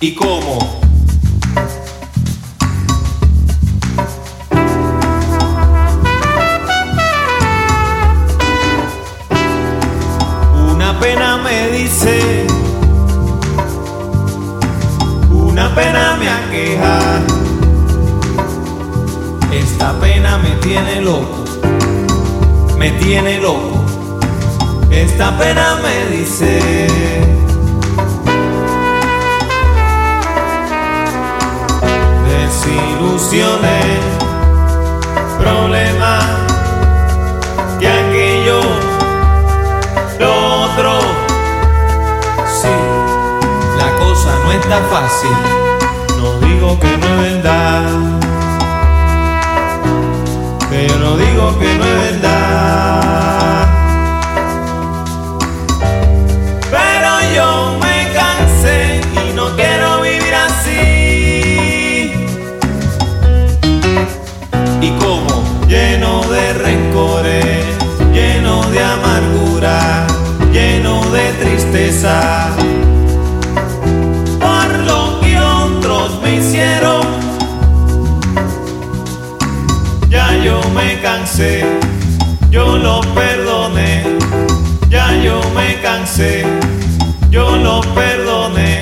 ¿Y cómo? Una pena me dice, una pena me aqueja, esta pena me tiene loco, me tiene loco, esta pena me dice. Desilusiones, problemas que aquello, lo otro. Sí, la cosa no está fácil, no digo que no es verdad, pero digo que no es yo lo perdoné, ya yo me cansé, yo lo perdoné.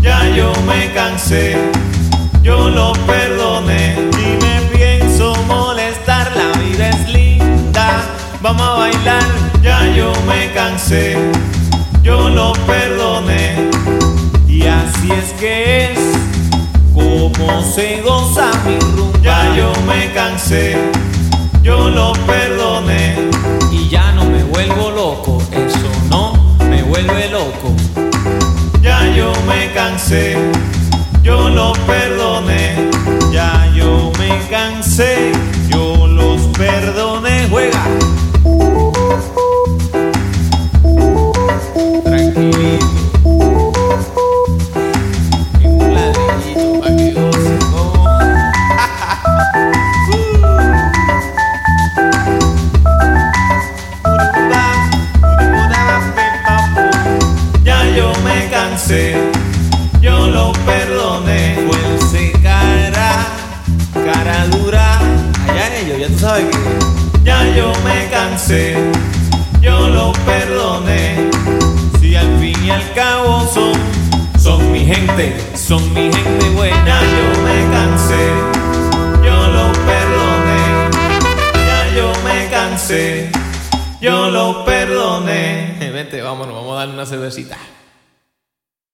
Ya yo me cansé, yo lo perdoné y me pienso molestar. La vida es linda, vamos a bailar. Ya yo me cansé, yo lo perdoné y así es que es como se goza mi rumba. Ya yo me cansé, yo lo perdoné perdoné. Ya yo me cansé, yo lo perdoné. Fuerce cara, dura. Allá en ellos, ya tú sabes que. Ya yo me cansé, yo lo perdoné. Si al fin y al cabo son, son mi gente, son mi gente buena. Yo me cansé, yo lo perdoné. Ya yo me cansé, yo lo perdoné. Vente, vámonos, vamos a darle una cervecita.